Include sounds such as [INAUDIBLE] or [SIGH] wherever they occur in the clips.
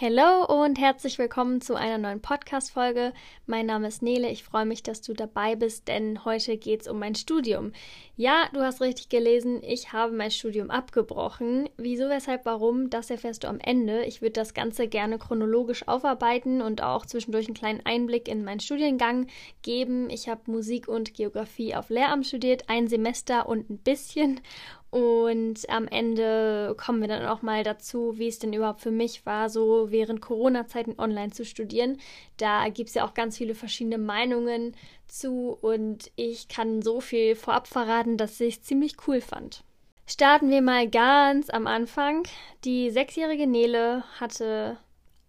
Hallo und herzlich willkommen zu einer neuen Podcast-Folge. Mein Name ist Nele. Ich freue mich, dass du dabei bist, denn heute geht es um mein Studium. Ja, du hast richtig gelesen. Ich habe mein Studium abgebrochen. Wieso, weshalb, warum? Das erfährst du am Ende. Ich würde das Ganze gerne chronologisch aufarbeiten und auch zwischendurch einen kleinen Einblick in meinen Studiengang geben. Ich habe Musik und Geografie auf Lehramt studiert, ein Semester und ein bisschen und am Ende kommen wir dann auch mal dazu, wie es denn überhaupt für mich war, so während Corona-Zeiten online zu studieren. Da gibt es ja auch ganz viele verschiedene Meinungen zu und ich kann so viel vorab verraten, dass ich es ziemlich cool fand. Starten wir mal ganz am Anfang. Die sechsjährige Nele hatte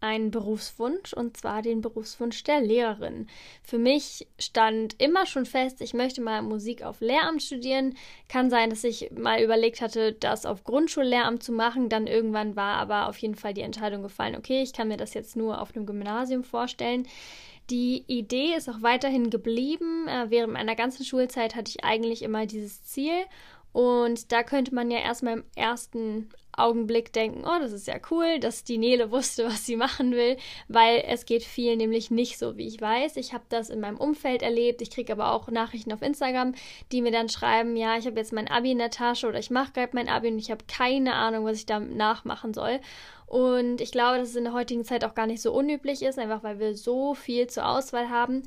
einen Berufswunsch und zwar den Berufswunsch der Lehrerin. Für mich stand immer schon fest, ich möchte mal Musik auf Lehramt studieren. Kann sein, dass ich mal überlegt hatte, das auf Grundschullehramt zu machen. Dann irgendwann war aber auf jeden Fall die Entscheidung gefallen, okay, ich kann mir das jetzt nur auf einem Gymnasium vorstellen. Die Idee ist auch weiterhin geblieben. Äh, während meiner ganzen Schulzeit hatte ich eigentlich immer dieses Ziel und da könnte man ja erstmal im ersten Augenblick denken, oh, das ist ja cool, dass die Nele wusste, was sie machen will, weil es geht viel nämlich nicht so, wie ich weiß. Ich habe das in meinem Umfeld erlebt. Ich kriege aber auch Nachrichten auf Instagram, die mir dann schreiben, ja, ich habe jetzt mein Abi in der Tasche oder ich mache gerade mein Abi und ich habe keine Ahnung, was ich da nachmachen soll. Und ich glaube, dass es in der heutigen Zeit auch gar nicht so unüblich ist, einfach weil wir so viel zur Auswahl haben.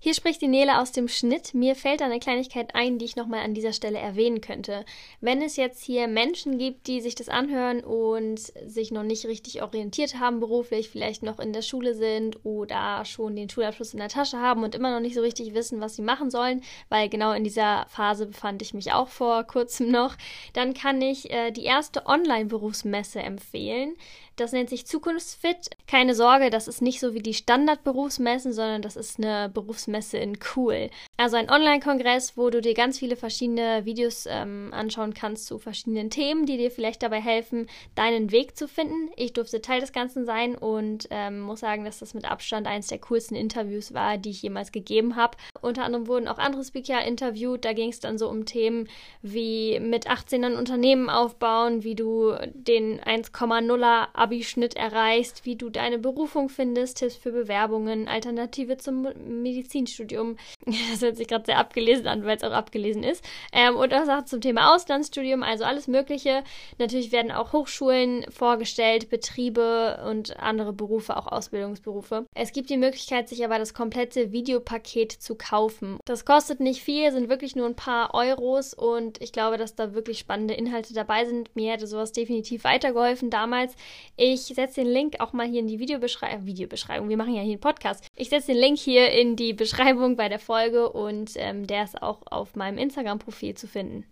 Hier spricht die Nele aus dem Schnitt. Mir fällt eine Kleinigkeit ein, die ich nochmal an dieser Stelle erwähnen könnte. Wenn es jetzt hier Menschen gibt, die sich das anhören und sich noch nicht richtig orientiert haben beruflich, vielleicht noch in der Schule sind oder schon den Schulabschluss in der Tasche haben und immer noch nicht so richtig wissen, was sie machen sollen, weil genau in dieser Phase befand ich mich auch vor kurzem noch, dann kann ich äh, die erste Online-Berufsmesse empfehlen. Das nennt sich Zukunftsfit. Keine Sorge, das ist nicht so wie die Standardberufsmessen, sondern das ist eine Berufsmesse in cool. Also ein Online-Kongress, wo du dir ganz viele verschiedene Videos ähm, anschauen kannst zu verschiedenen Themen, die dir vielleicht dabei helfen, deinen Weg zu finden. Ich durfte Teil des Ganzen sein und ähm, muss sagen, dass das mit Abstand eines der coolsten Interviews war, die ich jemals gegeben habe. Unter anderem wurden auch andere Speaker interviewt. Da ging es dann so um Themen wie mit 18 ein Unternehmen aufbauen, wie du den 1,0er Abischnitt erreichst, wie du deine Berufung findest, Tipps für Bewerbungen, Alternative zum Medizinstudium. [LAUGHS] Das hört sich gerade sehr abgelesen an, weil es auch abgelesen ist. Ähm, und auch Sachen zum Thema Auslandsstudium, also alles Mögliche. Natürlich werden auch Hochschulen vorgestellt, Betriebe und andere Berufe, auch Ausbildungsberufe. Es gibt die Möglichkeit, sich aber das komplette Videopaket zu kaufen. Das kostet nicht viel, sind wirklich nur ein paar Euros und ich glaube, dass da wirklich spannende Inhalte dabei sind. Mir hätte sowas definitiv weitergeholfen damals. Ich setze den Link auch mal hier in die Videobeschreibung. Videobeschreibung, wir machen ja hier einen Podcast. Ich setze den Link hier in die Beschreibung bei der Folge und ähm, der ist auch auf meinem Instagram-Profil zu finden.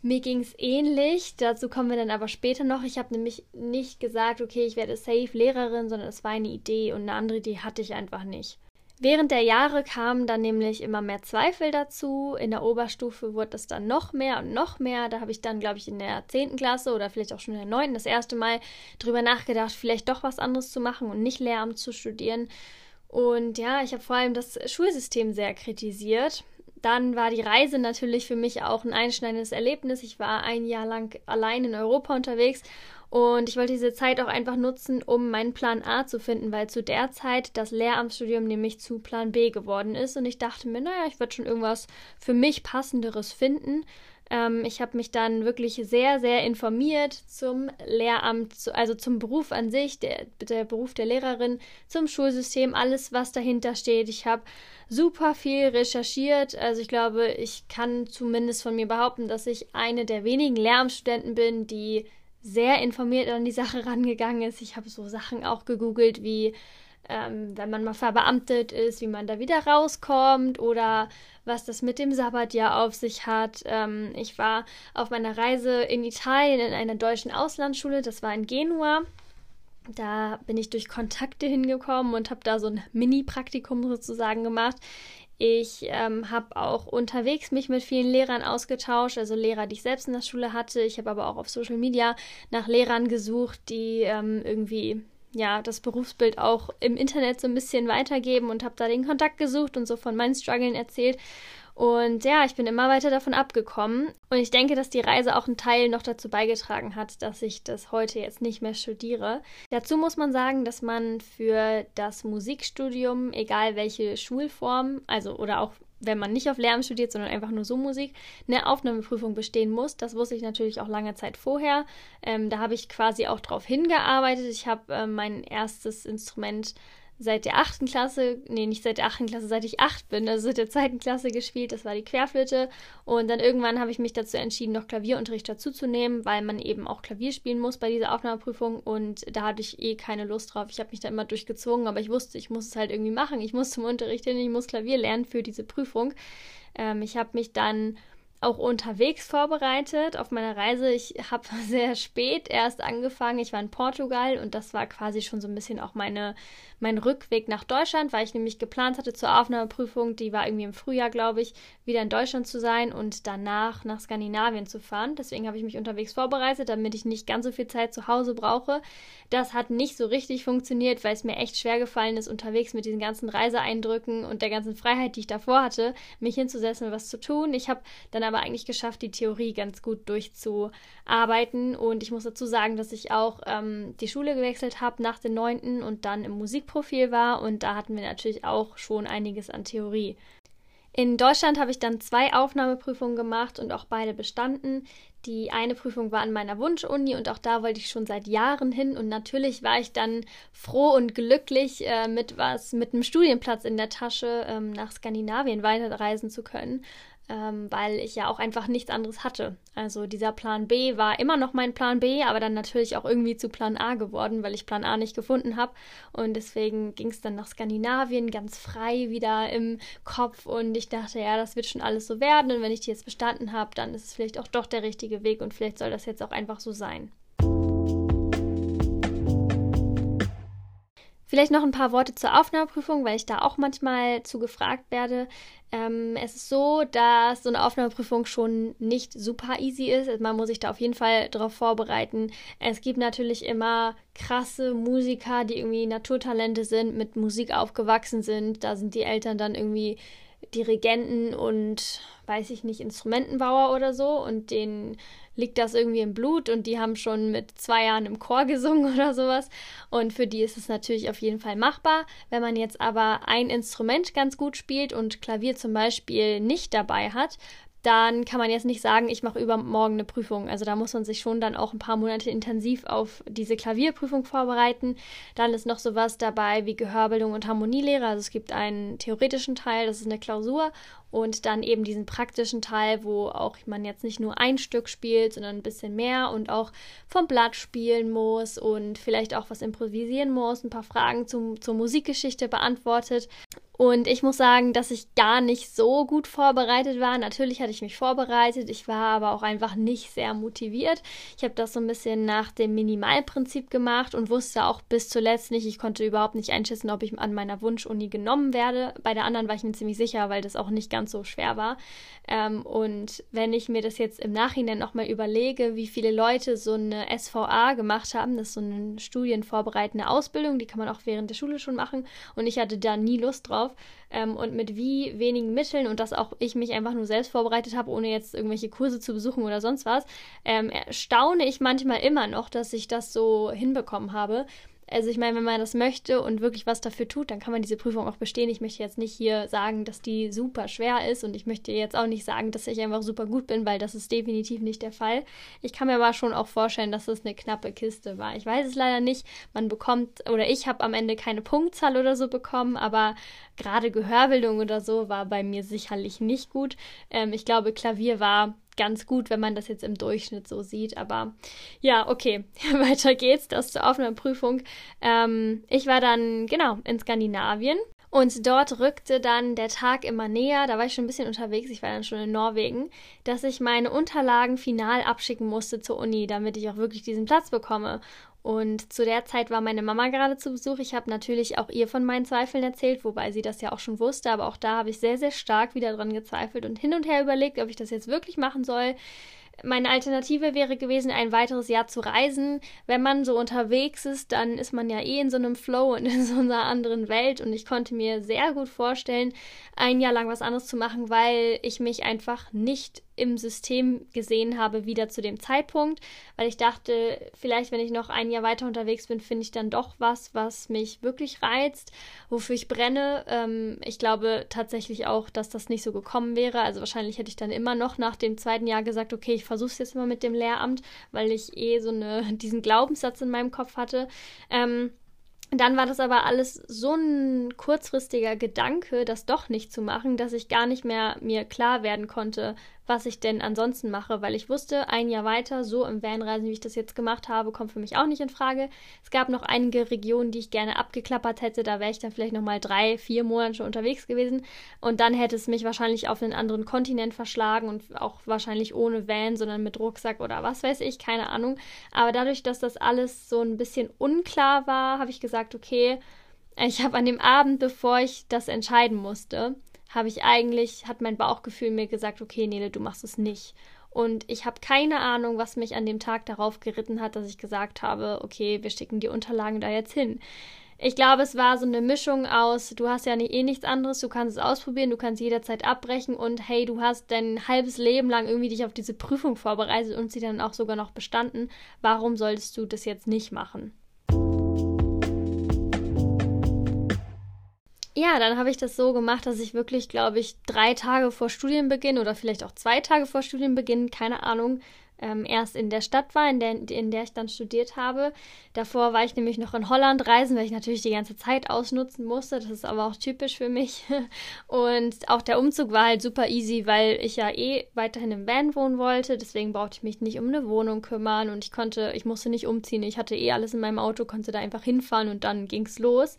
Mir ging es ähnlich, dazu kommen wir dann aber später noch. Ich habe nämlich nicht gesagt, okay, ich werde safe Lehrerin, sondern es war eine Idee und eine andere Idee hatte ich einfach nicht. Während der Jahre kamen dann nämlich immer mehr Zweifel dazu. In der Oberstufe wurde es dann noch mehr und noch mehr. Da habe ich dann, glaube ich, in der 10. Klasse oder vielleicht auch schon in der 9. das erste Mal drüber nachgedacht, vielleicht doch was anderes zu machen und nicht Lehramt zu studieren. Und ja, ich habe vor allem das Schulsystem sehr kritisiert. Dann war die Reise natürlich für mich auch ein einschneidendes Erlebnis. Ich war ein Jahr lang allein in Europa unterwegs und ich wollte diese Zeit auch einfach nutzen, um meinen Plan A zu finden, weil zu der Zeit das Lehramtsstudium nämlich zu Plan B geworden ist. Und ich dachte mir, naja, ich werde schon irgendwas für mich passenderes finden. Ähm, ich habe mich dann wirklich sehr, sehr informiert zum Lehramt, also zum Beruf an sich, der, der Beruf der Lehrerin, zum Schulsystem, alles, was dahinter steht. Ich habe super viel recherchiert. Also ich glaube, ich kann zumindest von mir behaupten, dass ich eine der wenigen Lehramtsstudenten bin, die sehr informiert an die Sache rangegangen ist. Ich habe so Sachen auch gegoogelt, wie ähm, wenn man mal verbeamtet ist, wie man da wieder rauskommt oder was das mit dem Sabbatjahr auf sich hat. Ähm, ich war auf meiner Reise in Italien in einer deutschen Auslandsschule, das war in Genua. Da bin ich durch Kontakte hingekommen und habe da so ein Mini-Praktikum sozusagen gemacht. Ich ähm, habe auch unterwegs mich mit vielen Lehrern ausgetauscht, also Lehrer, die ich selbst in der Schule hatte. Ich habe aber auch auf Social Media nach Lehrern gesucht, die ähm, irgendwie ja das Berufsbild auch im Internet so ein bisschen weitergeben und habe da den Kontakt gesucht und so von meinen Struggeln erzählt. Und ja, ich bin immer weiter davon abgekommen. Und ich denke, dass die Reise auch einen Teil noch dazu beigetragen hat, dass ich das heute jetzt nicht mehr studiere. Dazu muss man sagen, dass man für das Musikstudium, egal welche Schulform, also oder auch wenn man nicht auf Lehramt studiert, sondern einfach nur so Musik, eine Aufnahmeprüfung bestehen muss. Das wusste ich natürlich auch lange Zeit vorher. Ähm, da habe ich quasi auch drauf hingearbeitet. Ich habe äh, mein erstes Instrument seit der achten Klasse, nee, nicht seit der achten Klasse, seit ich acht bin, also seit der zweiten Klasse gespielt. Das war die Querflöte. Und dann irgendwann habe ich mich dazu entschieden, noch Klavierunterricht dazuzunehmen, weil man eben auch Klavier spielen muss bei dieser Aufnahmeprüfung. Und da hatte ich eh keine Lust drauf. Ich habe mich da immer durchgezwungen, aber ich wusste, ich muss es halt irgendwie machen. Ich muss zum Unterricht hin, ich muss Klavier lernen für diese Prüfung. Ähm, ich habe mich dann auch unterwegs vorbereitet auf meiner Reise. Ich habe [LAUGHS] sehr spät erst angefangen. Ich war in Portugal und das war quasi schon so ein bisschen auch meine, mein Rückweg nach Deutschland, weil ich nämlich geplant hatte zur Aufnahmeprüfung, die war irgendwie im Frühjahr, glaube ich, wieder in Deutschland zu sein und danach nach Skandinavien zu fahren. Deswegen habe ich mich unterwegs vorbereitet, damit ich nicht ganz so viel Zeit zu Hause brauche. Das hat nicht so richtig funktioniert, weil es mir echt schwer gefallen ist, unterwegs mit diesen ganzen Reiseeindrücken und der ganzen Freiheit, die ich davor hatte, mich hinzusetzen und was zu tun. Ich habe dann aber eigentlich geschafft, die Theorie ganz gut durchzuarbeiten. Und ich muss dazu sagen, dass ich auch ähm, die Schule gewechselt habe nach den neunten und dann im Musikprofil war. Und da hatten wir natürlich auch schon einiges an Theorie. In Deutschland habe ich dann zwei Aufnahmeprüfungen gemacht und auch beide bestanden. Die eine Prüfung war an meiner Wunschuni und auch da wollte ich schon seit Jahren hin und natürlich war ich dann froh und glücklich, äh, mit was, mit einem Studienplatz in der Tasche ähm, nach Skandinavien weiterreisen zu können ähm, weil ich ja auch einfach nichts anderes hatte. Also dieser Plan B war immer noch mein Plan B, aber dann natürlich auch irgendwie zu Plan A geworden, weil ich Plan A nicht gefunden habe. Und deswegen ging es dann nach Skandinavien ganz frei wieder im Kopf und ich dachte, ja, das wird schon alles so werden und wenn ich die jetzt bestanden habe, dann ist es vielleicht auch doch der richtige Weg und vielleicht soll das jetzt auch einfach so sein. Vielleicht noch ein paar Worte zur Aufnahmeprüfung, weil ich da auch manchmal zu gefragt werde. Ähm, es ist so, dass so eine Aufnahmeprüfung schon nicht super easy ist. Man muss sich da auf jeden Fall darauf vorbereiten. Es gibt natürlich immer krasse Musiker, die irgendwie Naturtalente sind, mit Musik aufgewachsen sind. Da sind die Eltern dann irgendwie Dirigenten und weiß ich nicht, Instrumentenbauer oder so und denen liegt das irgendwie im Blut und die haben schon mit zwei Jahren im Chor [LAUGHS] gesungen oder sowas. Und für die ist es natürlich auf jeden Fall machbar. Wenn man jetzt aber ein Instrument ganz gut spielt und Klavier zum Beispiel nicht dabei hat, dann kann man jetzt nicht sagen, ich mache übermorgen eine Prüfung. Also da muss man sich schon dann auch ein paar Monate intensiv auf diese Klavierprüfung vorbereiten. Dann ist noch sowas dabei wie Gehörbildung und Harmonielehre. Also es gibt einen theoretischen Teil, das ist eine Klausur und dann eben diesen praktischen Teil, wo auch man jetzt nicht nur ein Stück spielt, sondern ein bisschen mehr und auch vom Blatt spielen muss und vielleicht auch was improvisieren muss, ein paar Fragen zum, zur Musikgeschichte beantwortet. Und ich muss sagen, dass ich gar nicht so gut vorbereitet war. Natürlich hatte ich mich vorbereitet, ich war aber auch einfach nicht sehr motiviert. Ich habe das so ein bisschen nach dem Minimalprinzip gemacht und wusste auch bis zuletzt nicht, ich konnte überhaupt nicht einschätzen, ob ich an meiner Wunschuni genommen werde. Bei der anderen war ich mir ziemlich sicher, weil das auch nicht ganz so schwer war. Ähm, und wenn ich mir das jetzt im Nachhinein nochmal überlege, wie viele Leute so eine SVA gemacht haben, das ist so eine studienvorbereitende Ausbildung, die kann man auch während der Schule schon machen. Und ich hatte da nie Lust drauf. Ähm, und mit wie wenigen Mitteln und dass auch ich mich einfach nur selbst vorbereitet habe, ohne jetzt irgendwelche Kurse zu besuchen oder sonst was, ähm, staune ich manchmal immer noch, dass ich das so hinbekommen habe. Also ich meine, wenn man das möchte und wirklich was dafür tut, dann kann man diese Prüfung auch bestehen. Ich möchte jetzt nicht hier sagen, dass die super schwer ist und ich möchte jetzt auch nicht sagen, dass ich einfach super gut bin, weil das ist definitiv nicht der Fall. Ich kann mir aber schon auch vorstellen, dass es eine knappe Kiste war. Ich weiß es leider nicht. Man bekommt oder ich habe am Ende keine Punktzahl oder so bekommen, aber gerade Gehörbildung oder so war bei mir sicherlich nicht gut. Ähm, ich glaube, Klavier war ganz gut, wenn man das jetzt im Durchschnitt so sieht. Aber ja, okay, [LAUGHS] weiter geht's. Das zur Aufnahmeprüfung. Ähm, ich war dann genau in Skandinavien Und dort rückte dann der Tag immer näher, da war ich schon ein bisschen unterwegs, ich war dann schon in Norwegen, dass ich meine Unterlagen final abschicken musste zur Uni, damit ich auch wirklich diesen Platz bekomme. Und zu der Zeit war meine Mama gerade zu Besuch. Ich habe natürlich auch ihr von meinen Zweifeln erzählt, wobei sie das ja auch schon wusste, aber auch da habe ich sehr, sehr stark wieder dran gezweifelt und hin und her überlegt, ob ich das jetzt wirklich machen soll meine Alternative wäre gewesen, ein weiteres Jahr zu reisen. Wenn man so unterwegs ist, dann ist man ja eh in so einem Flow und [LAUGHS] in so einer anderen Welt. Und ich konnte mir sehr gut vorstellen, ein Jahr lang was anderes zu machen, weil ich mich einfach nicht im System gesehen habe, wieder zu dem Zeitpunkt, weil ich dachte, vielleicht, wenn ich noch ein Jahr weiter unterwegs bin, finde ich dann doch was, was mich wirklich reizt, wofür ich brenne. Ähm, ich glaube tatsächlich auch, dass das nicht so gekommen wäre. Also wahrscheinlich hätte ich dann immer noch nach dem zweiten Jahr gesagt, okay, ich versuche es jetzt mal mit dem Lehramt, weil ich eh so eine, [LAUGHS] diesen Glaubenssatz in meinem Kopf hatte. Ähm, dann war das aber alles so ein kurzfristiger Gedanke, das doch nicht zu machen, dass ich gar nicht mehr mir klar werden konnte, was ich denn ansonsten mache, weil ich wusste, ein Jahr weiter, so im Vanreisen, wie ich das jetzt gemacht habe, kommt für mich auch nicht in Frage. Es gab noch einige Regionen, die ich gerne abgeklappert hätte, da wäre ich dann vielleicht nochmal drei, vier Monate schon unterwegs gewesen und dann hätte es mich wahrscheinlich auf einen anderen Kontinent verschlagen und auch wahrscheinlich ohne Van, sondern mit Rucksack oder was weiß ich, keine Ahnung. Aber dadurch, dass das alles so ein bisschen unklar war, habe ich gesagt, okay, ich habe an dem Abend, bevor ich das entscheiden musste, habe ich eigentlich, hat mein Bauchgefühl mir gesagt, okay, Nele, du machst es nicht. Und ich habe keine Ahnung, was mich an dem Tag darauf geritten hat, dass ich gesagt habe, okay, wir schicken die Unterlagen da jetzt hin. Ich glaube, es war so eine Mischung aus, du hast ja nicht, eh nichts anderes, du kannst es ausprobieren, du kannst jederzeit abbrechen und hey, du hast dein halbes Leben lang irgendwie dich auf diese Prüfung vorbereitet und sie dann auch sogar noch bestanden. Warum solltest du das jetzt nicht machen? Ja, dann habe ich das so gemacht, dass ich wirklich, glaube ich, drei Tage vor Studienbeginn oder vielleicht auch zwei Tage vor Studienbeginn, keine Ahnung, ähm, erst in der Stadt war, in der, in der ich dann studiert habe. Davor war ich nämlich noch in Holland reisen, weil ich natürlich die ganze Zeit ausnutzen musste. Das ist aber auch typisch für mich. [LAUGHS] Und auch der Umzug war halt super easy, weil ich ja eh weiterhin im Van wohnen wollte. Deswegen brauchte ich mich nicht um eine Wohnung kümmern und ich konnte, ich musste nicht umziehen. Ich hatte eh alles in meinem Auto, konnte da einfach hinfahren und dann ging's los.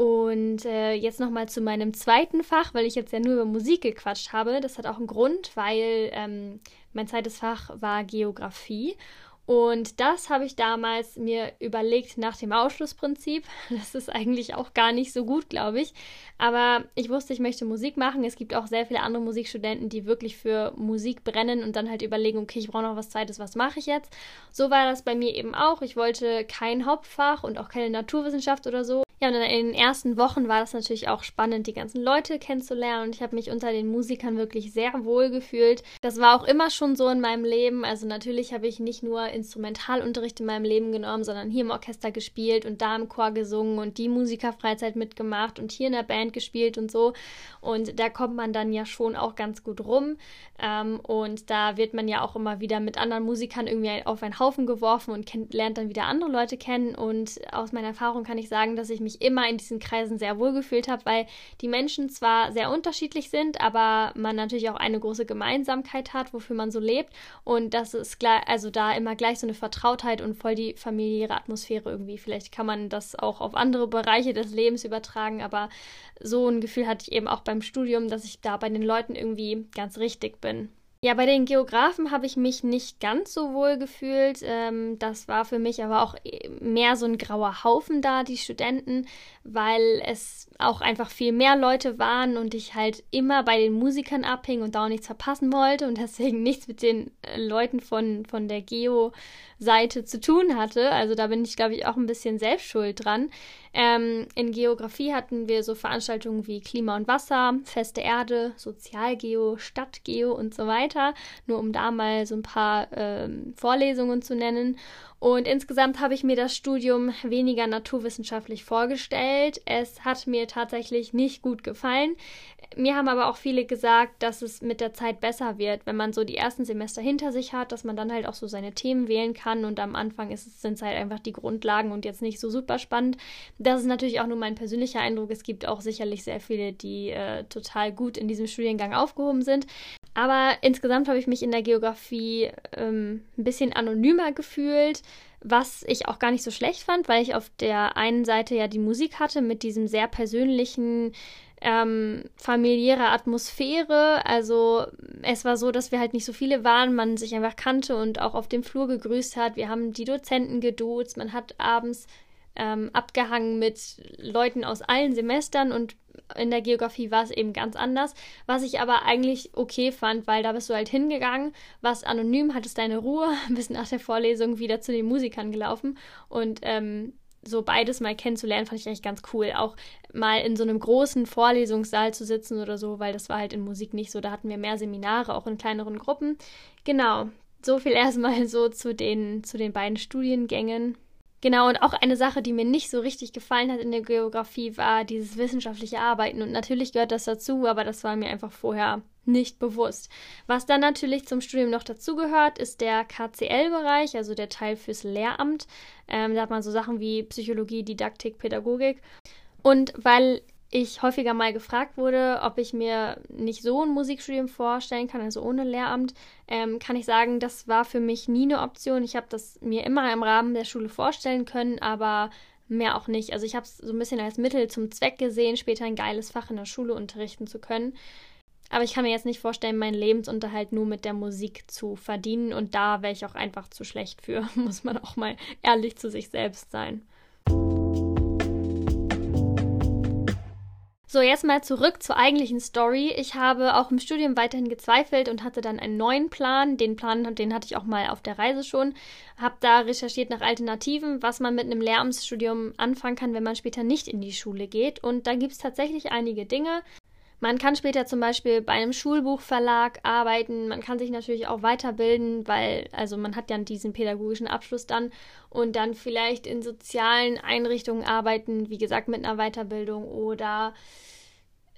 Und äh, jetzt nochmal zu meinem zweiten Fach, weil ich jetzt ja nur über Musik gequatscht habe. Das hat auch einen Grund, weil ähm, mein zweites Fach war Geografie. Und das habe ich damals mir überlegt nach dem Ausschlussprinzip. [LAUGHS] Das ist eigentlich auch gar nicht so gut, glaube ich. Aber ich wusste, ich möchte Musik machen. Es gibt auch sehr viele andere Musikstudenten, die wirklich für Musik brennen und dann halt überlegen, okay, ich brauche noch was Zweites, was mache ich jetzt? So war das bei mir eben auch. Ich wollte kein Hauptfach und auch keine Naturwissenschaft oder so. Ja, und in den ersten Wochen war das natürlich auch spannend, die ganzen Leute kennenzulernen und ich habe mich unter den Musikern wirklich sehr wohl gefühlt. Das war auch immer schon so in meinem Leben. Also natürlich habe ich nicht nur Instrumentalunterricht in meinem Leben genommen, sondern hier im Orchester gespielt und da im Chor gesungen und die Musikerfreizeit mitgemacht und hier in der Band gespielt und so. Und da kommt man dann ja schon auch ganz gut rum. Ähm, und da wird man ja auch immer wieder mit anderen Musikern irgendwie auf einen Haufen geworfen und lernt dann wieder andere Leute kennen. Und aus meiner Erfahrung kann ich sagen, dass ich mich mich immer in diesen Kreisen sehr wohl gefühlt habe, weil die Menschen zwar sehr unterschiedlich sind, aber man natürlich auch eine große Gemeinsamkeit hat, wofür man so lebt. Und das ist gleich, also da immer gleich so eine Vertrautheit und voll die familiäre Atmosphäre irgendwie. Vielleicht kann man das auch auf andere Bereiche des Lebens übertragen, aber so ein Gefühl hatte ich eben auch beim Studium, dass ich da bei den Leuten irgendwie ganz richtig bin. Ja, bei den Geografen habe ich mich nicht ganz so wohl gefühlt. Ähm, das war für mich aber auch äh, mehr so ein grauer Haufen da, die Studenten, weil es auch einfach viel mehr Leute waren und ich halt immer bei den Musikern abhing und da auch nichts verpassen wollte und [LAUGHS] deswegen nichts mit den äh, Leuten von, von der Geo-Seite zu tun hatte. Also da bin ich, glaube ich, auch ein bisschen selbst schuld dran. Ähm, in Geografie hatten wir so Veranstaltungen wie Klima und Wasser, feste Erde, Sozialgeo, Stadtgeo und so weiter, nur um da mal so ein paar ähm, Vorlesungen zu nennen. Und insgesamt habe ich mir das Studium weniger naturwissenschaftlich vorgestellt. Es hat mir tatsächlich nicht gut gefallen. Mir haben aber auch viele gesagt, dass es mit der Zeit besser wird, wenn man so die ersten Semester hinter sich hat, dass man dann halt auch so seine Themen wählen kann und am Anfang ist es, sind es halt einfach die Grundlagen und jetzt nicht so super spannend. Das ist natürlich auch nur mein persönlicher Eindruck. Es gibt auch sicherlich sehr viele, die äh, total gut in diesem Studiengang aufgehoben sind. Aber insgesamt habe ich mich in der Geografie ähm, ein bisschen anonymer gefühlt, was ich auch gar nicht so schlecht fand, weil ich auf der einen Seite ja die Musik hatte mit diesem sehr persönlichen, ähm, familiäre Atmosphäre. Also es war so, dass wir halt nicht so viele waren, man sich einfach kannte und auch auf dem Flur gegrüßt hat. Wir haben die Dozenten geduzt, man hat abends ähm, abgehangen mit Leuten aus allen Semestern und in der Geografie war es eben ganz anders, was ich aber eigentlich okay fand, weil da bist du halt hingegangen, warst anonym, hattest deine Ruhe, [LAUGHS] bist nach der Vorlesung wieder zu den Musikern gelaufen und ähm, so beides mal kennenzulernen, fand ich eigentlich ganz cool. Auch mal in so einem großen Vorlesungssaal zu sitzen oder so, weil das war halt in Musik nicht so. Da hatten wir mehr Seminare, auch in kleineren Gruppen. Genau, so viel erstmal so zu den, zu den beiden Studiengängen. Genau, und auch eine Sache, die mir nicht so richtig gefallen hat in der Geografie, war dieses wissenschaftliche Arbeiten. Und natürlich gehört das dazu, aber das war mir einfach vorher nicht bewusst. Was dann natürlich zum Studium noch dazugehört, ist der KCL-Bereich, also der Teil fürs Lehramt. Ähm, da hat man so Sachen wie Psychologie, Didaktik, Pädagogik. Und weil ich häufiger mal gefragt wurde, ob ich mir nicht so ein Musikstudium vorstellen kann, also ohne Lehramt, ähm, kann ich sagen, das war für mich nie eine Option. Ich habe das mir immer im Rahmen der Schule vorstellen können, aber mehr auch nicht. Also ich habe es so ein bisschen als Mittel zum Zweck gesehen, später ein geiles Fach in der Schule unterrichten zu können. Aber ich kann mir jetzt nicht vorstellen, meinen Lebensunterhalt nur mit der Musik zu verdienen und da wäre ich auch einfach zu schlecht für, [LAUGHS] muss man auch mal ehrlich zu sich selbst sein. So, jetzt mal zurück zur eigentlichen Story. Ich habe auch im Studium weiterhin gezweifelt und hatte dann einen neuen Plan. Den Plan, den hatte ich auch mal auf der Reise schon. Habe da recherchiert nach Alternativen, was man mit einem Lehramtsstudium anfangen kann, wenn man später nicht in die Schule geht. Und da gibt es tatsächlich einige Dinge. Man kann später zum Beispiel bei einem Schulbuchverlag arbeiten. Man kann sich natürlich auch weiterbilden, weil, also man hat ja diesen pädagogischen Abschluss dann und dann vielleicht in sozialen Einrichtungen arbeiten, wie gesagt, mit einer Weiterbildung oder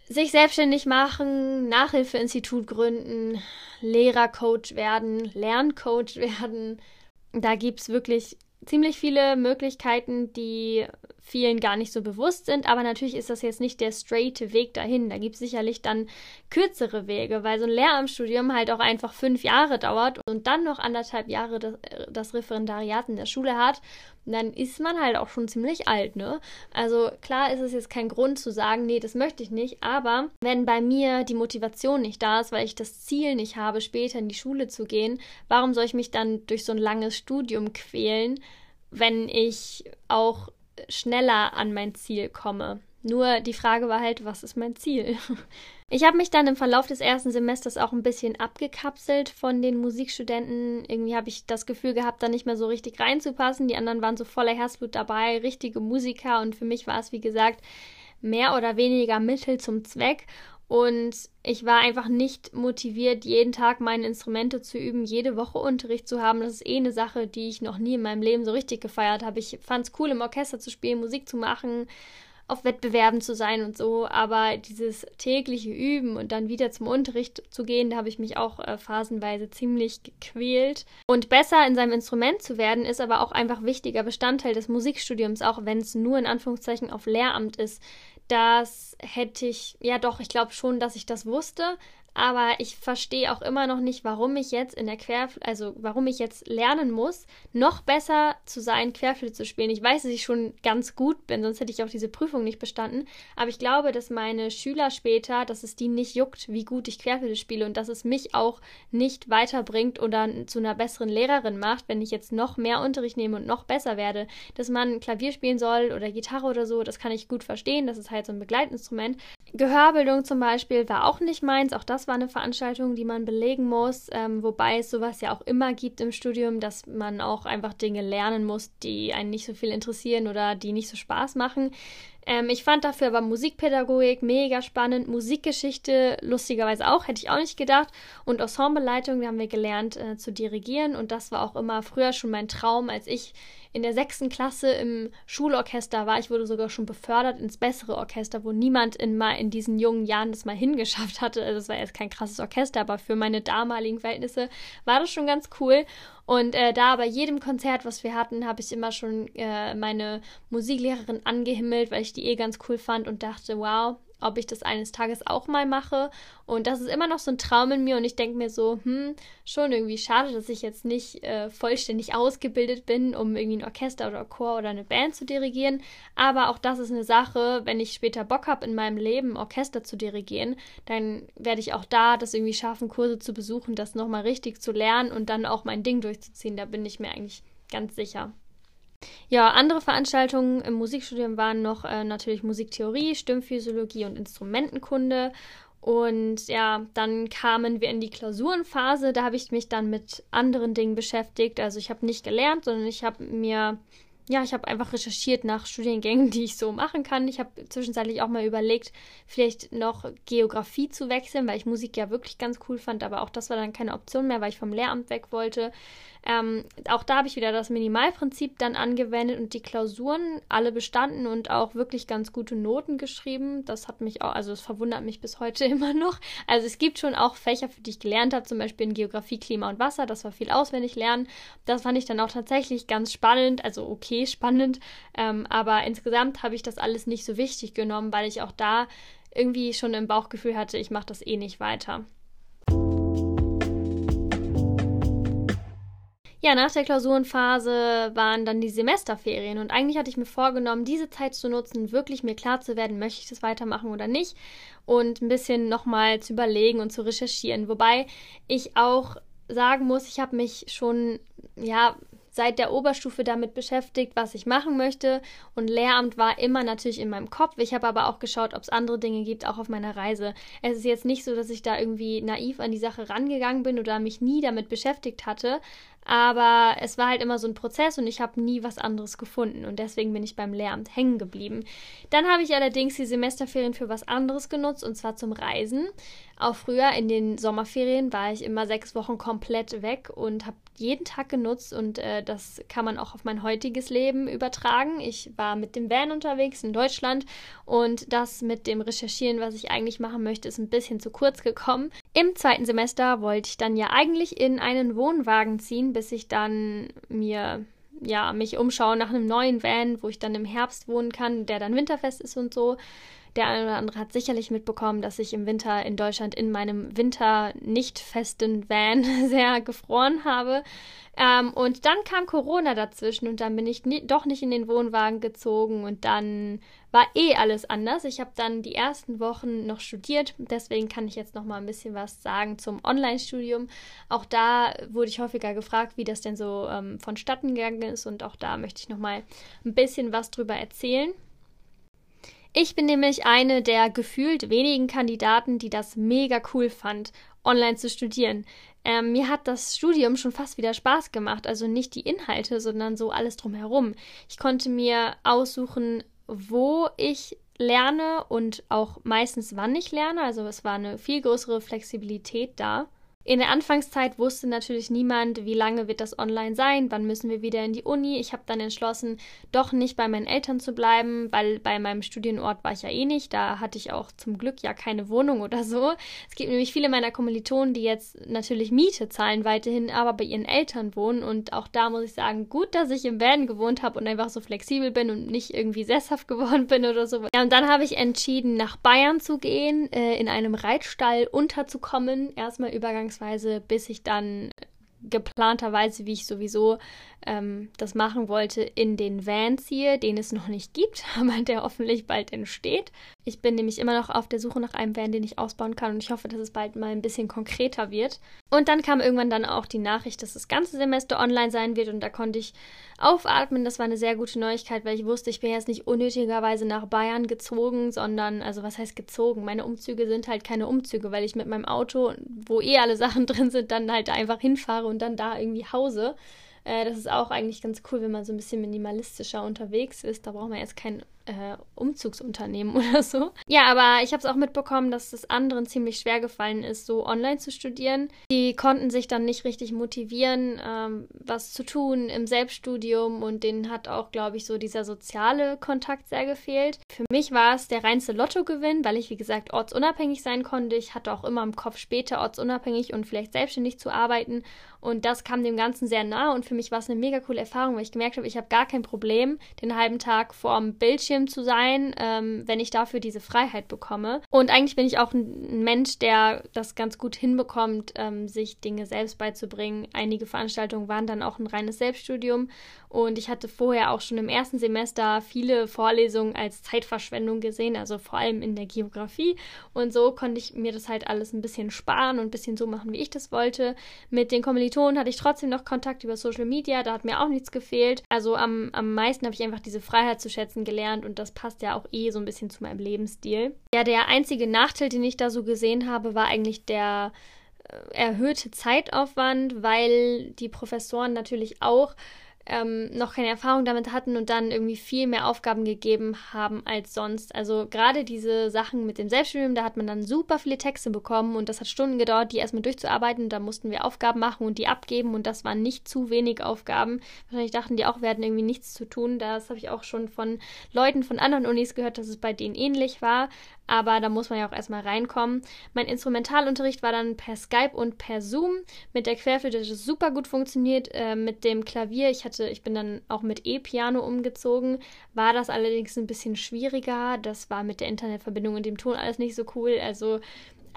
sich selbstständig machen, Nachhilfeinstitut gründen, Lehrercoach werden, Lerncoach [LAUGHS] werden. Da gibt es wirklich ziemlich viele Möglichkeiten, die vielen gar nicht so bewusst sind. Aber natürlich ist das jetzt nicht der straight Weg dahin. Da gibt es sicherlich dann kürzere Wege, weil so ein Lehramtsstudium halt auch einfach fünf Jahre dauert und dann noch anderthalb Jahre das, das Referendariat in der Schule hat. Dann ist man halt auch schon ziemlich alt, ne? Also klar ist es jetzt kein Grund zu sagen, nee, das möchte ich nicht. Aber wenn bei mir die Motivation nicht da ist, weil ich das Ziel nicht habe, später in die Schule zu gehen, warum soll ich mich dann durch so ein langes Studium quälen, wenn ich auch schneller an mein Ziel komme. Nur die Frage war halt, was ist mein Ziel? [LAUGHS] Ich habe mich dann im Verlauf des ersten Semesters auch ein bisschen abgekapselt von den Musikstudenten. Irgendwie habe ich das Gefühl gehabt, da nicht mehr so richtig reinzupassen. Die anderen waren so voller Herzblut dabei, richtige Musiker und für mich war es, wie gesagt, mehr oder weniger Mittel zum Zweck. Und ich war einfach nicht motiviert, jeden Tag meine Instrumente zu üben, jede Woche Unterricht zu haben. Das ist eh eine Sache, die ich noch nie in meinem Leben so richtig gefeiert habe. Ich fand es cool, im Orchester zu spielen, Musik zu machen, auf Wettbewerben zu sein und so. Aber dieses tägliche Üben und dann wieder zum Unterricht zu gehen, da habe ich mich auch äh, phasenweise ziemlich gequält. Und besser in seinem Instrument zu werden, ist aber auch einfach wichtiger Bestandteil des Musikstudiums, auch wenn es nur in Anführungszeichen auf Lehramt ist das hätte ich, ja doch, ich glaube schon, dass ich das wusste, aber ich verstehe auch immer noch nicht, warum ich jetzt in der Querflöte, also warum ich jetzt lernen muss, noch besser zu sein, Querflöte zu spielen. Ich weiß, dass ich schon ganz gut bin, sonst hätte ich auch diese Prüfung nicht bestanden. Aber ich glaube, dass meine Schüler später, dass es die nicht juckt, wie gut ich Querflöte spiele und dass es mich auch nicht weiterbringt oder zu einer besseren Lehrerin macht, wenn ich jetzt noch mehr Unterricht nehme und noch besser werde. Dass man Klavier spielen soll oder Gitarre oder so, das kann ich gut verstehen. Das ist halt so ein Begleitinstrument. Gehörbildung zum Beispiel war auch nicht meins. Auch das war eine Veranstaltung, die man belegen muss. Ähm, wobei es sowas ja auch immer gibt im Studium, dass man auch einfach Dinge lernen muss, die einen nicht so viel interessieren oder die nicht so Spaß machen. Ähm, ich fand dafür aber Musikpädagogik mega spannend, Musikgeschichte lustigerweise auch, hätte ich auch nicht gedacht. Und Ensembleleitung, da haben wir gelernt äh, zu dirigieren und das war auch immer früher schon mein Traum, als ich in der sechsten Klasse im Schulorchester war. Ich wurde sogar schon befördert ins bessere Orchester, wo niemand in, mal in diesen jungen Jahren das mal hingeschafft hatte. Also es war jetzt kein krasses Orchester, aber für meine damaligen Verhältnisse war das schon ganz cool. Und äh, da bei jedem Konzert, was wir hatten, habe ich immer schon äh, meine Musiklehrerin angehimmelt, weil ich die eh ganz cool fand und dachte, wow, ob ich das eines Tages auch mal mache. Und das ist immer noch so ein Traum in mir und ich denke mir so, hm, schon irgendwie schade, dass ich jetzt nicht äh, vollständig ausgebildet bin, um irgendwie ein Orchester oder Chor oder eine Band zu dirigieren. Aber auch das ist eine Sache, wenn ich später Bock habe, in meinem Leben Orchester zu dirigieren, dann werde ich auch da das irgendwie schaffen, Kurse zu besuchen, das nochmal richtig zu lernen und dann auch mein Ding durchzuziehen. Da bin ich mir eigentlich ganz sicher. Ja, andere Veranstaltungen im Musikstudium waren noch äh, natürlich Musiktheorie, Stimmphysiologie und Instrumentenkunde. Und ja, dann kamen wir in die Klausurenphase. Da habe ich mich dann mit anderen Dingen beschäftigt. Also ich habe nicht gelernt, sondern ich habe mir ja, ich habe einfach recherchiert nach Studiengängen, [LAUGHS] die ich so machen kann. Ich habe zwischenzeitlich auch mal überlegt, vielleicht noch Geografie zu wechseln, weil ich Musik ja wirklich ganz cool fand, aber auch das war dann keine Option mehr, weil ich vom Lehramt weg wollte. Ähm, auch da habe ich wieder das Minimalprinzip dann angewendet und die Klausuren alle bestanden und auch wirklich ganz gute Noten geschrieben. Das hat mich auch, also es verwundert mich bis heute [LAUGHS] immer noch. Also es gibt schon auch Fächer, für die ich gelernt habe, zum Beispiel in Geografie, Klima und Wasser. Das war viel auswendig lernen. Das fand ich dann auch tatsächlich ganz spannend, also okay spannend. Ähm, aber insgesamt habe ich das alles nicht so wichtig genommen, weil ich auch da irgendwie schon im Bauchgefühl hatte, ich mache das eh nicht weiter. Ja, nach der Klausurenphase waren dann die Semesterferien und eigentlich hatte ich mir vorgenommen, diese Zeit zu nutzen, wirklich mir klar zu werden, möchte ich das weitermachen oder nicht und ein bisschen nochmal zu überlegen und zu recherchieren. Wobei ich auch sagen muss, ich habe mich schon, ja, seit der Oberstufe damit beschäftigt, was ich machen möchte. Und Lehramt war immer natürlich in meinem Kopf. Ich habe aber auch geschaut, ob es andere Dinge gibt, auch auf meiner Reise. Es ist jetzt nicht so, dass ich da irgendwie naiv an die Sache rangegangen bin oder mich nie damit beschäftigt hatte. Aber es war halt immer so ein Prozess und ich habe nie was anderes gefunden und deswegen bin ich beim Lehramt hängen geblieben. Dann habe ich allerdings die Semesterferien für was anderes genutzt und zwar zum Reisen. Auch früher in den Sommerferien war ich immer sechs Wochen komplett weg und habe jeden Tag genutzt und äh, das kann man auch auf mein heutiges Leben übertragen. Ich war mit dem Van unterwegs in Deutschland und das mit dem Recherchieren, was ich eigentlich machen möchte, ist ein bisschen zu kurz gekommen. Im zweiten Semester wollte ich dann ja eigentlich in einen Wohnwagen ziehen, bis ich dann mir ja mich umschaue nach einem neuen Van, wo ich dann im Herbst wohnen kann, der dann winterfest ist und so. Der eine oder andere hat sicherlich mitbekommen, dass ich im Winter in Deutschland in meinem Winter nicht festen Van [LAUGHS] sehr gefroren habe. Ähm, und dann kam Corona dazwischen und dann bin ich nie, doch nicht in den Wohnwagen gezogen und dann war eh alles anders. Ich habe dann die ersten Wochen noch studiert, deswegen kann ich jetzt noch mal ein bisschen was sagen zum Online-Studium. Auch da wurde ich häufiger gefragt, wie das denn so ähm, vonstatten gegangen ist und auch da möchte ich noch mal ein bisschen was drüber erzählen. Ich bin nämlich eine der gefühlt wenigen Kandidaten, die das mega cool fand, online zu studieren. Ähm, mir hat das Studium schon fast wieder Spaß gemacht, also nicht die Inhalte, sondern so alles drumherum. Ich konnte mir aussuchen, wo ich lerne und auch meistens wann ich lerne, also es war eine viel größere Flexibilität da. In der Anfangszeit wusste natürlich niemand, wie lange wird das online sein, wann müssen wir wieder in die Uni. Ich habe dann entschlossen, doch nicht bei meinen Eltern zu bleiben, weil bei meinem Studienort war ich ja eh nicht. Da hatte ich auch zum Glück ja keine Wohnung oder so. Es gibt nämlich viele meiner Kommilitonen, die jetzt natürlich Miete zahlen weiterhin, aber bei ihren Eltern wohnen. Und auch da muss ich sagen, gut, dass ich im Van gewohnt habe und einfach so flexibel bin und nicht irgendwie sesshaft [LAUGHS] geworden bin oder so. Ja, und dann habe ich entschieden, nach Bayern zu gehen, äh, in einem Reitstall unterzukommen. Erstmal übergangs beziehungsweise bis ich dann geplanterweise, wie ich sowieso ähm, das machen wollte, in den Van ziehe, den es noch nicht gibt, [LAUGHS] aber der hoffentlich bald entsteht. Ich bin nämlich immer noch auf der Suche nach einem Van, den ich ausbauen kann und ich hoffe, dass es bald mal ein bisschen konkreter wird. Und dann kam irgendwann dann auch die Nachricht, dass das ganze Semester online sein wird und da konnte ich aufatmen. Das war eine sehr gute Neuigkeit, weil ich wusste, ich bin jetzt nicht unnötigerweise nach Bayern gezogen, sondern, also was heißt gezogen? Meine Umzüge sind halt keine Umzüge, weil ich mit meinem Auto, wo eh alle [LAUGHS] Sachen drin sind, dann halt einfach hinfahre und dann da irgendwie hause. Äh, das ist auch eigentlich ganz cool, wenn man so ein bisschen minimalistischer unterwegs ist. Da braucht man jetzt kein äh, Umzugsunternehmen [LAUGHS] oder so. Ja, aber ich habe es auch mitbekommen, dass es anderen ziemlich schwer gefallen ist, so online zu studieren. Die konnten sich dann nicht richtig motivieren, ähm, was zu tun im Selbststudium und denen hat auch, glaube ich, so dieser soziale Kontakt sehr gefehlt. Für mich war es der reinste Lottogewinn, weil ich, wie gesagt, ortsunabhängig sein konnte. Ich hatte auch immer im Kopf, später ortsunabhängig und vielleicht selbstständig zu arbeiten. Und das kam dem Ganzen sehr nah und für mich war es eine mega coole Erfahrung, weil ich gemerkt habe, ich habe gar kein Problem, den halben Tag vorm Bildschirm Bildschirm zu sein, ähm, wenn ich dafür diese Freiheit bekomme. Und eigentlich bin ich auch ein Mensch, der das ganz gut hinbekommt, ähm, sich Dinge selbst beizubringen. Einige Veranstaltungen waren dann auch ein reines Selbststudium und ich hatte vorher auch schon im ersten Semester viele Vorlesungen als Zeitverschwendung gesehen, also vor allem in der Geografie. Und so konnte ich mir das halt alles ein bisschen sparen und ein bisschen so machen, wie ich das wollte. Mit den Kommilitonen hatte ich trotzdem noch Kontakt über Social Media, da hat mir auch nichts gefehlt. Also am, am meisten habe ich einfach diese Freiheit zu schätzen gelernt und das passt ja auch eh so ein bisschen zu meinem Lebensstil. Ja, der einzige Nachteil, den ich da so gesehen habe, war eigentlich der äh, erhöhte Zeitaufwand, weil die Professoren natürlich auch ähm, noch keine Erfahrung damit hatten und dann irgendwie viel mehr Aufgaben gegeben haben als sonst. Also gerade diese Sachen mit dem Selbststudium, da hat man dann super viele Texte bekommen und das hat Stunden gedauert, die erstmal durchzuarbeiten. Da mussten wir Aufgaben machen und die abgeben und das waren nicht zu wenig Aufgaben. Wahrscheinlich dachten die auch, wir hatten irgendwie nichts zu tun. Das habe ich auch schon von Leuten von anderen Unis gehört, dass es bei denen ähnlich war aber da muss man ja auch erstmal reinkommen. Mein Instrumentalunterricht war dann per Skype und per Zoom. Mit der Querflöte hat es super gut funktioniert. Äh, mit dem Klavier, ich hatte, ich bin dann auch mit E-Piano umgezogen, war das allerdings ein bisschen schwieriger. Das war mit der Internetverbindung und dem Ton alles nicht so cool. Also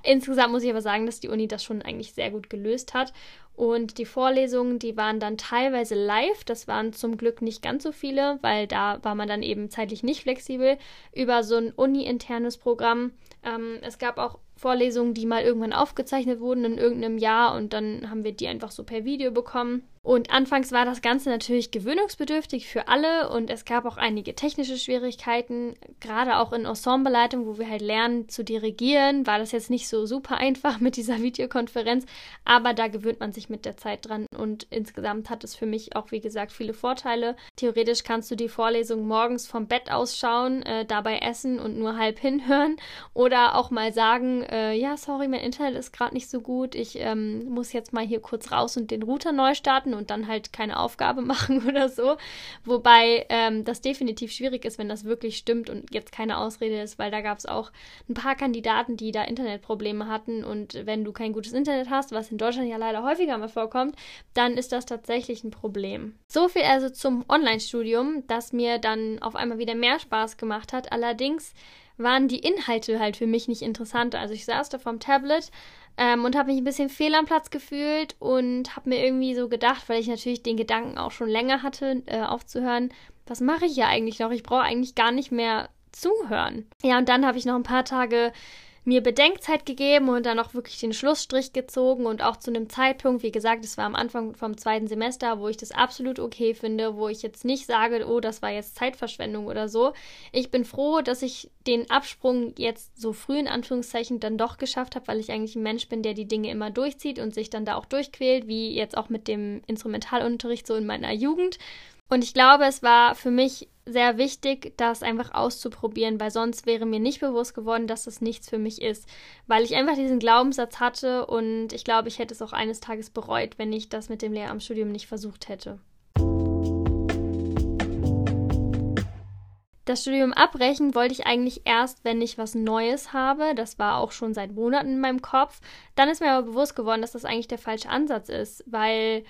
insgesamt muss ich aber sagen, dass die Uni das schon eigentlich sehr gut gelöst hat. Und die Vorlesungen, die waren dann teilweise live. Das waren zum Glück nicht ganz so viele, weil da war man dann eben zeitlich nicht flexibel über so ein uni-internes Programm. Ähm, es gab auch Vorlesungen, die mal irgendwann aufgezeichnet wurden in irgendeinem Jahr und dann haben wir die einfach so per Video bekommen. Und anfangs war das Ganze natürlich gewöhnungsbedürftig für alle und es gab auch einige technische Schwierigkeiten, gerade auch in Ensembleleitung, wo wir halt lernen zu dirigieren, war das jetzt nicht so super einfach [LAUGHS] mit dieser Videokonferenz, aber da gewöhnt man sich mit der Zeit dran und insgesamt hat es für mich auch, wie gesagt, viele Vorteile. Theoretisch kannst du die Vorlesung morgens vom Bett ausschauen, äh, dabei essen und nur halb hinhören oder auch mal sagen, äh, ja, sorry, mein Internet ist gerade nicht so gut, ich ähm, muss jetzt mal hier kurz raus und den Router neu starten und dann halt keine Aufgabe [LAUGHS] machen oder so. Wobei ähm, das definitiv schwierig ist, wenn das wirklich stimmt und jetzt keine Ausrede ist, weil da gab es auch ein paar Kandidaten, die da Internetprobleme hatten und wenn du kein gutes Internet hast, was in Deutschland ja leider häufiger mal vorkommt, dann ist das tatsächlich ein Problem. So viel also zum Online-Studium, das mir dann auf einmal wieder mehr Spaß gemacht hat. Allerdings waren die Inhalte halt für mich nicht interessant. Also ich saß da vom Tablet, ähm, und habe mich ein bisschen fehl am Platz gefühlt und habe mir irgendwie so gedacht, weil ich natürlich den Gedanken auch schon länger hatte, äh, aufzuhören, was mache ich ja eigentlich noch? Ich brauche eigentlich gar nicht mehr zuhören. Ja, und dann habe ich noch ein paar Tage mir Bedenkzeit gegeben und dann auch wirklich den Schlussstrich gezogen und auch zu einem Zeitpunkt, wie gesagt, es war am Anfang vom zweiten Semester, wo ich das absolut okay finde, wo ich jetzt nicht sage, oh, das war jetzt Zeitverschwendung oder so. Ich bin froh, dass ich den Absprung jetzt so früh in Anführungszeichen dann doch geschafft habe, weil ich eigentlich ein Mensch bin, der die Dinge immer durchzieht und sich dann da auch durchquält, wie jetzt auch mit dem Instrumentalunterricht so in meiner Jugend. Und ich glaube, es war für mich sehr wichtig, das einfach auszuprobieren, weil sonst wäre mir nicht bewusst geworden, dass das nichts für mich ist. Weil ich einfach diesen Glaubenssatz hatte und ich glaube, ich hätte es auch eines Tages bereut, wenn ich das mit dem Lehramtsstudium nicht versucht hätte. Das Studium abbrechen wollte ich eigentlich erst, wenn ich was Neues habe. Das war auch schon seit Monaten in meinem Kopf. Dann ist mir aber bewusst geworden, dass das eigentlich der falsche Ansatz ist, weil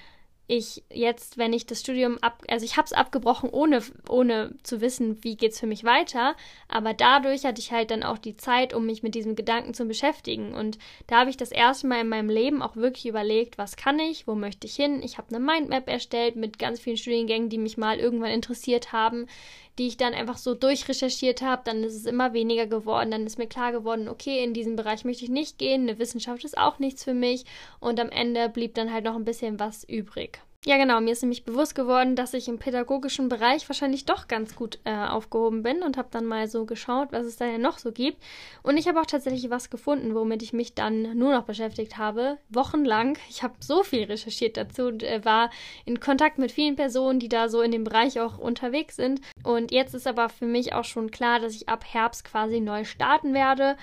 ich jetzt, wenn ich das Studium ab, also ich habe es abgebrochen, ohne, ohne zu wissen, wie geht es für mich weiter, aber dadurch hatte ich halt dann auch die Zeit, um mich mit diesem Gedanken zu beschäftigen. Und da habe ich das erste Mal in meinem Leben auch wirklich überlegt, was kann ich, wo möchte ich hin. Ich habe eine Mindmap erstellt mit ganz vielen Studiengängen, die mich mal irgendwann interessiert haben, die ich dann einfach so durchrecherchiert habe. Dann ist es immer weniger geworden. Dann ist mir klar geworden, okay, in diesen Bereich möchte ich nicht gehen. Eine Wissenschaft ist auch nichts für mich. Und am Ende blieb dann halt noch ein bisschen was übrig. Ja, genau. Mir ist nämlich bewusst geworden, dass ich im pädagogischen Bereich wahrscheinlich doch ganz gut äh, aufgehoben bin und habe dann mal so geschaut, was es da ja noch so gibt. Und ich habe auch tatsächlich was gefunden, womit ich mich dann nur noch beschäftigt habe. Wochenlang. Ich habe so viel recherchiert dazu und äh, war in Kontakt mit vielen Personen, die da so in dem Bereich auch unterwegs sind. Und jetzt ist aber für mich auch schon klar, dass ich ab Herbst quasi neu starten werde.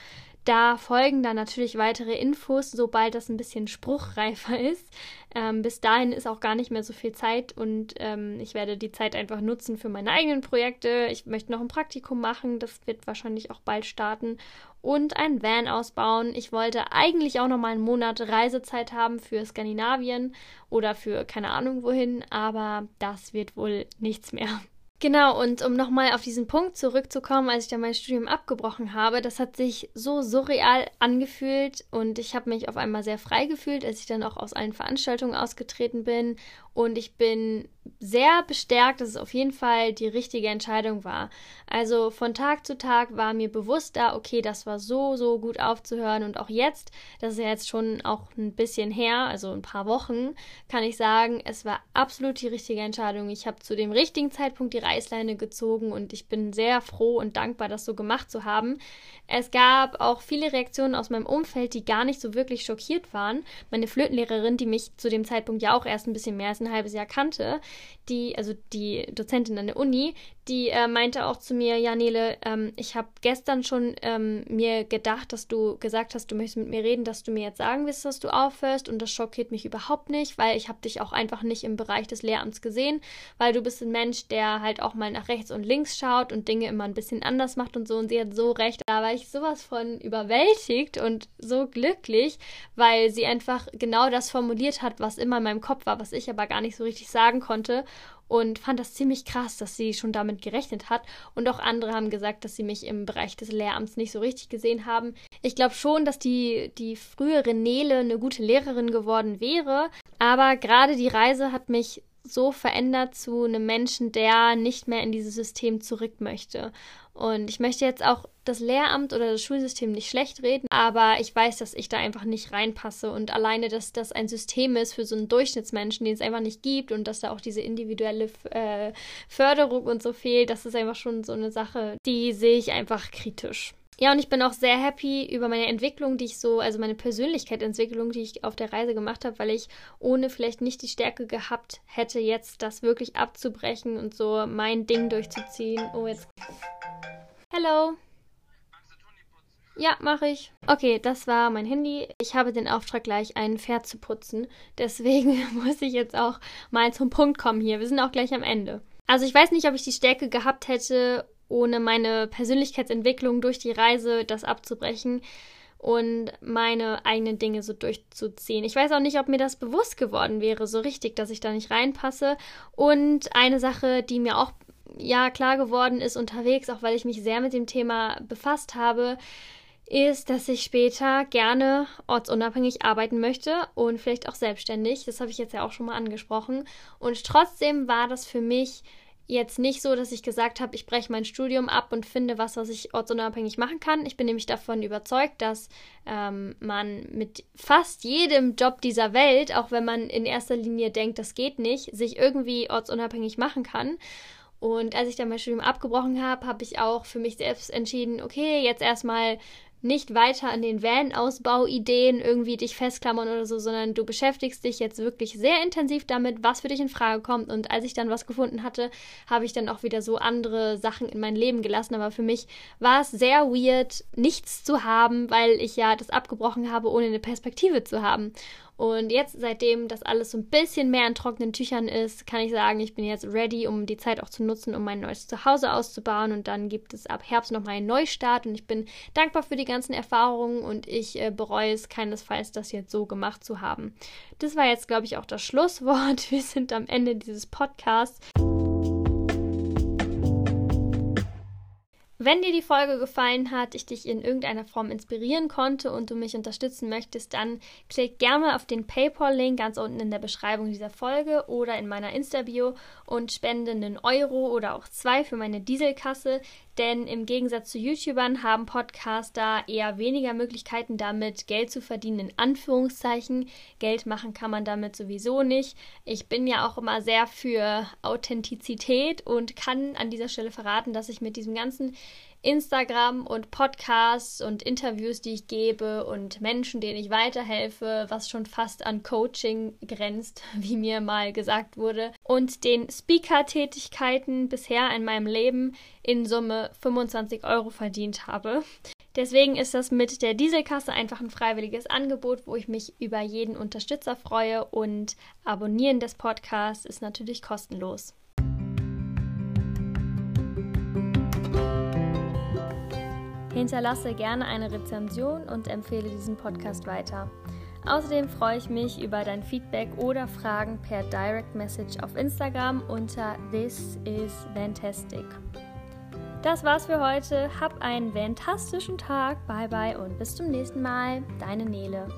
Da folgen dann natürlich weitere Infos, sobald das ein bisschen spruchreifer [LAUGHS] ist. Ähm, bis dahin ist auch gar nicht mehr so viel Zeit und ähm, ich werde die Zeit einfach nutzen für meine eigenen Projekte. Ich möchte noch ein Praktikum machen, das wird wahrscheinlich auch bald starten und ein Van ausbauen. Ich wollte eigentlich auch noch mal einen Monat Reisezeit haben für Skandinavien oder für keine Ahnung wohin, aber das wird wohl nichts mehr. Genau, und um nochmal auf diesen Punkt zurückzukommen, als ich dann mein Studium abgebrochen habe, das hat sich so surreal angefühlt und ich habe mich auf einmal sehr frei gefühlt, als ich dann auch aus allen Veranstaltungen ausgetreten bin und ich bin sehr bestärkt, dass es auf jeden Fall die richtige Entscheidung war. Also von Tag zu Tag war mir bewusst da, okay, das war so, so gut aufzuhören. Und auch jetzt, das ist ja jetzt schon auch ein bisschen her, also ein paar Wochen, kann ich sagen, es war absolut die richtige Entscheidung. Ich habe zu dem richtigen Zeitpunkt die Reißleine gezogen und ich bin sehr froh und dankbar, das so gemacht zu haben. Es gab auch viele Reaktionen aus meinem Umfeld, die gar nicht so wirklich schockiert waren. Meine Flötenlehrerin, die mich zu dem Zeitpunkt ja auch erst ein bisschen mehr als ein halbes Jahr kannte, die, also die Dozentin an der Uni, die äh, meinte auch zu mir, ja Nele, ähm, ich habe gestern schon ähm, mir gedacht, dass du gesagt hast, du möchtest mit mir reden, dass du mir jetzt sagen willst, dass du aufhörst und das schockiert mich überhaupt nicht, weil ich habe dich auch einfach nicht im Bereich des Lehramts gesehen, weil du bist ein Mensch, der halt auch mal nach rechts und links schaut und Dinge immer ein bisschen anders macht und so und sie hat so recht. Da war ich sowas von überwältigt und so glücklich, weil sie einfach genau das formuliert hat, was immer in meinem Kopf war, was ich aber gar nicht so richtig sagen konnte und fand das ziemlich krass, dass sie schon damit gerechnet hat. Und auch andere haben gesagt, dass sie mich im Bereich des Lehramts nicht so richtig gesehen haben. Ich glaube schon, dass die, die frühere Nele eine gute Lehrerin geworden wäre, aber gerade die Reise hat mich so verändert zu einem Menschen, der nicht mehr in dieses System zurück möchte. Und ich möchte jetzt auch das Lehramt oder das Schulsystem nicht schlecht reden, aber ich weiß, dass ich da einfach nicht reinpasse und alleine, dass das ein System ist für so einen Durchschnittsmenschen, den es einfach nicht gibt und dass da auch diese individuelle äh, Förderung und so fehlt, das ist einfach schon so eine Sache, die sehe ich einfach kritisch. Ja, und ich bin auch sehr happy über meine Entwicklung, die ich so, also meine Persönlichkeitsentwicklung, die ich auf der Reise gemacht habe, weil ich ohne vielleicht nicht die Stärke gehabt hätte, jetzt das wirklich abzubrechen und so mein Ding durchzuziehen. Oh, jetzt. Hello. Ja, mache ich. Okay, das war mein Handy. Ich habe den Auftrag gleich, ein Pferd zu putzen. Deswegen [LAUGHS] muss ich jetzt auch mal zum Punkt kommen hier. Wir sind auch gleich am Ende. Also ich weiß nicht, ob ich die Stärke gehabt hätte, ohne meine Persönlichkeitsentwicklung durch die Reise das abzubrechen und meine eigenen Dinge so durchzuziehen. Ich weiß auch nicht, ob mir das bewusst geworden wäre, so richtig, dass ich da nicht reinpasse. Und eine Sache, die mir auch ja klar geworden ist unterwegs, auch weil ich mich sehr mit dem Thema befasst habe, ist, dass ich später gerne ortsunabhängig arbeiten möchte und vielleicht auch selbstständig. Das habe ich jetzt ja auch schon mal angesprochen. Und trotzdem war das für mich jetzt nicht so, dass ich gesagt habe, ich breche mein Studium ab und finde was, was ich ortsunabhängig machen kann. Ich bin nämlich davon überzeugt, dass ähm, man mit fast jedem Job dieser Welt, auch wenn man in erster Linie denkt, das geht nicht, sich irgendwie ortsunabhängig machen kann. Und als ich dann mein Studium abgebrochen habe, habe ich auch für mich selbst entschieden, okay, jetzt erstmal nicht weiter an den Van-Ausbauideen irgendwie dich festklammern oder so, sondern du beschäftigst dich jetzt wirklich sehr intensiv damit, was für dich in Frage kommt. Und als ich dann was gefunden hatte, habe ich dann auch wieder so andere Sachen in mein Leben gelassen. Aber für mich war es sehr weird, nichts zu haben, weil ich ja das abgebrochen habe, ohne eine Perspektive zu haben. Und jetzt, seitdem das alles so ein bisschen mehr in trockenen Tüchern ist, kann ich sagen, ich bin jetzt ready, um die Zeit auch zu nutzen, um mein neues Zuhause auszubauen. Und dann gibt es ab Herbst nochmal einen Neustart. Und ich bin dankbar für die ganzen Erfahrungen und ich äh, bereue es keinesfalls, das jetzt so gemacht zu haben. Das war jetzt, glaube ich, auch das Schlusswort. [LAUGHS] Wir sind am Ende dieses Podcasts. Wenn dir die Folge gefallen hat, ich dich in irgendeiner Form inspirieren konnte und du mich unterstützen möchtest, dann klick gerne auf den PayPal-Link ganz unten in der Beschreibung dieser Folge oder in meiner Insta-Bio und spende einen Euro oder auch zwei für meine Dieselkasse. Denn im Gegensatz zu YouTubern haben Podcaster eher weniger Möglichkeiten, damit Geld zu verdienen, in Anführungszeichen. Geld machen kann man damit sowieso nicht. Ich bin ja auch immer sehr für Authentizität und kann an dieser Stelle verraten, dass ich mit diesem ganzen Instagram und Podcasts und Interviews, die ich gebe und Menschen, denen ich weiterhelfe, was schon fast an Coaching grenzt, [LAUGHS] wie mir mal gesagt wurde, und den Speaker-Tätigkeiten bisher in meinem Leben in Summe 25 Euro verdient habe. Deswegen ist das mit der Dieselkasse einfach ein freiwilliges Angebot, wo ich mich über jeden Unterstützer freue und Abonnieren des Podcasts ist natürlich kostenlos. Hinterlasse gerne eine Rezension und empfehle diesen Podcast weiter. Außerdem freue ich mich über dein Feedback oder Fragen per Direct Message auf Instagram unter This is Fantastic. Das war's für heute. Hab einen fantastischen Tag. Bye bye und bis zum nächsten Mal. Deine Nele.